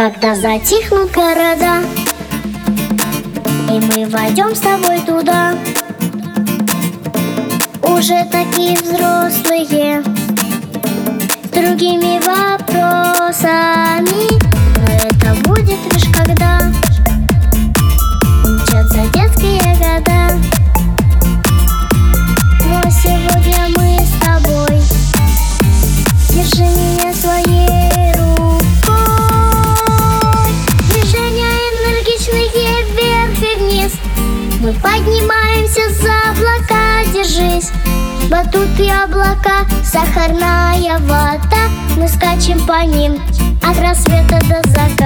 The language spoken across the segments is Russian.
Когда затихнут города И мы войдем с тобой туда. Уже такие взрослые С другими вопросами поднимаемся за облака, держись. Батут и облака, сахарная вата. Мы скачем по ним от рассвета до заката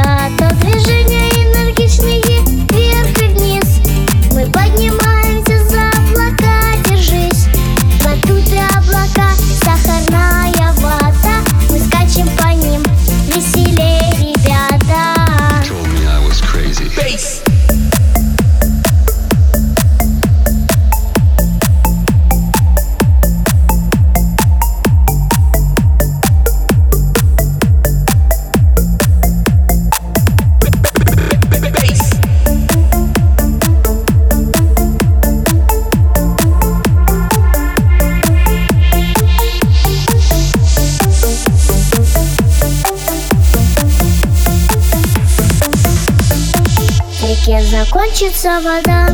закончится вода.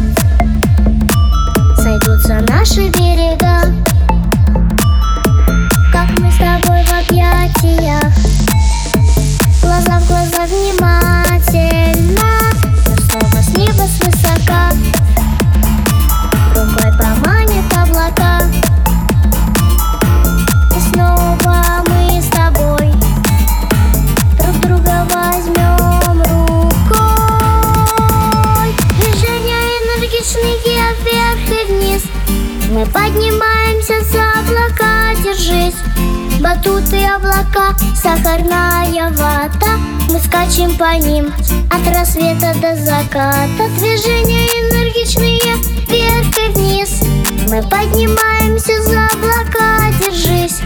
Сойдутся наши берега. Как мы с тобой в объятиях Мы поднимаемся за облака, держись. Батут и облака, сахарная вата. Мы скачем по ним от рассвета до заката. Движения энергичные вверх и вниз. Мы поднимаемся за облака, держись.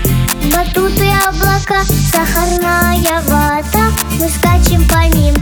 Батут и облака, сахарная вата. Мы скачем по ним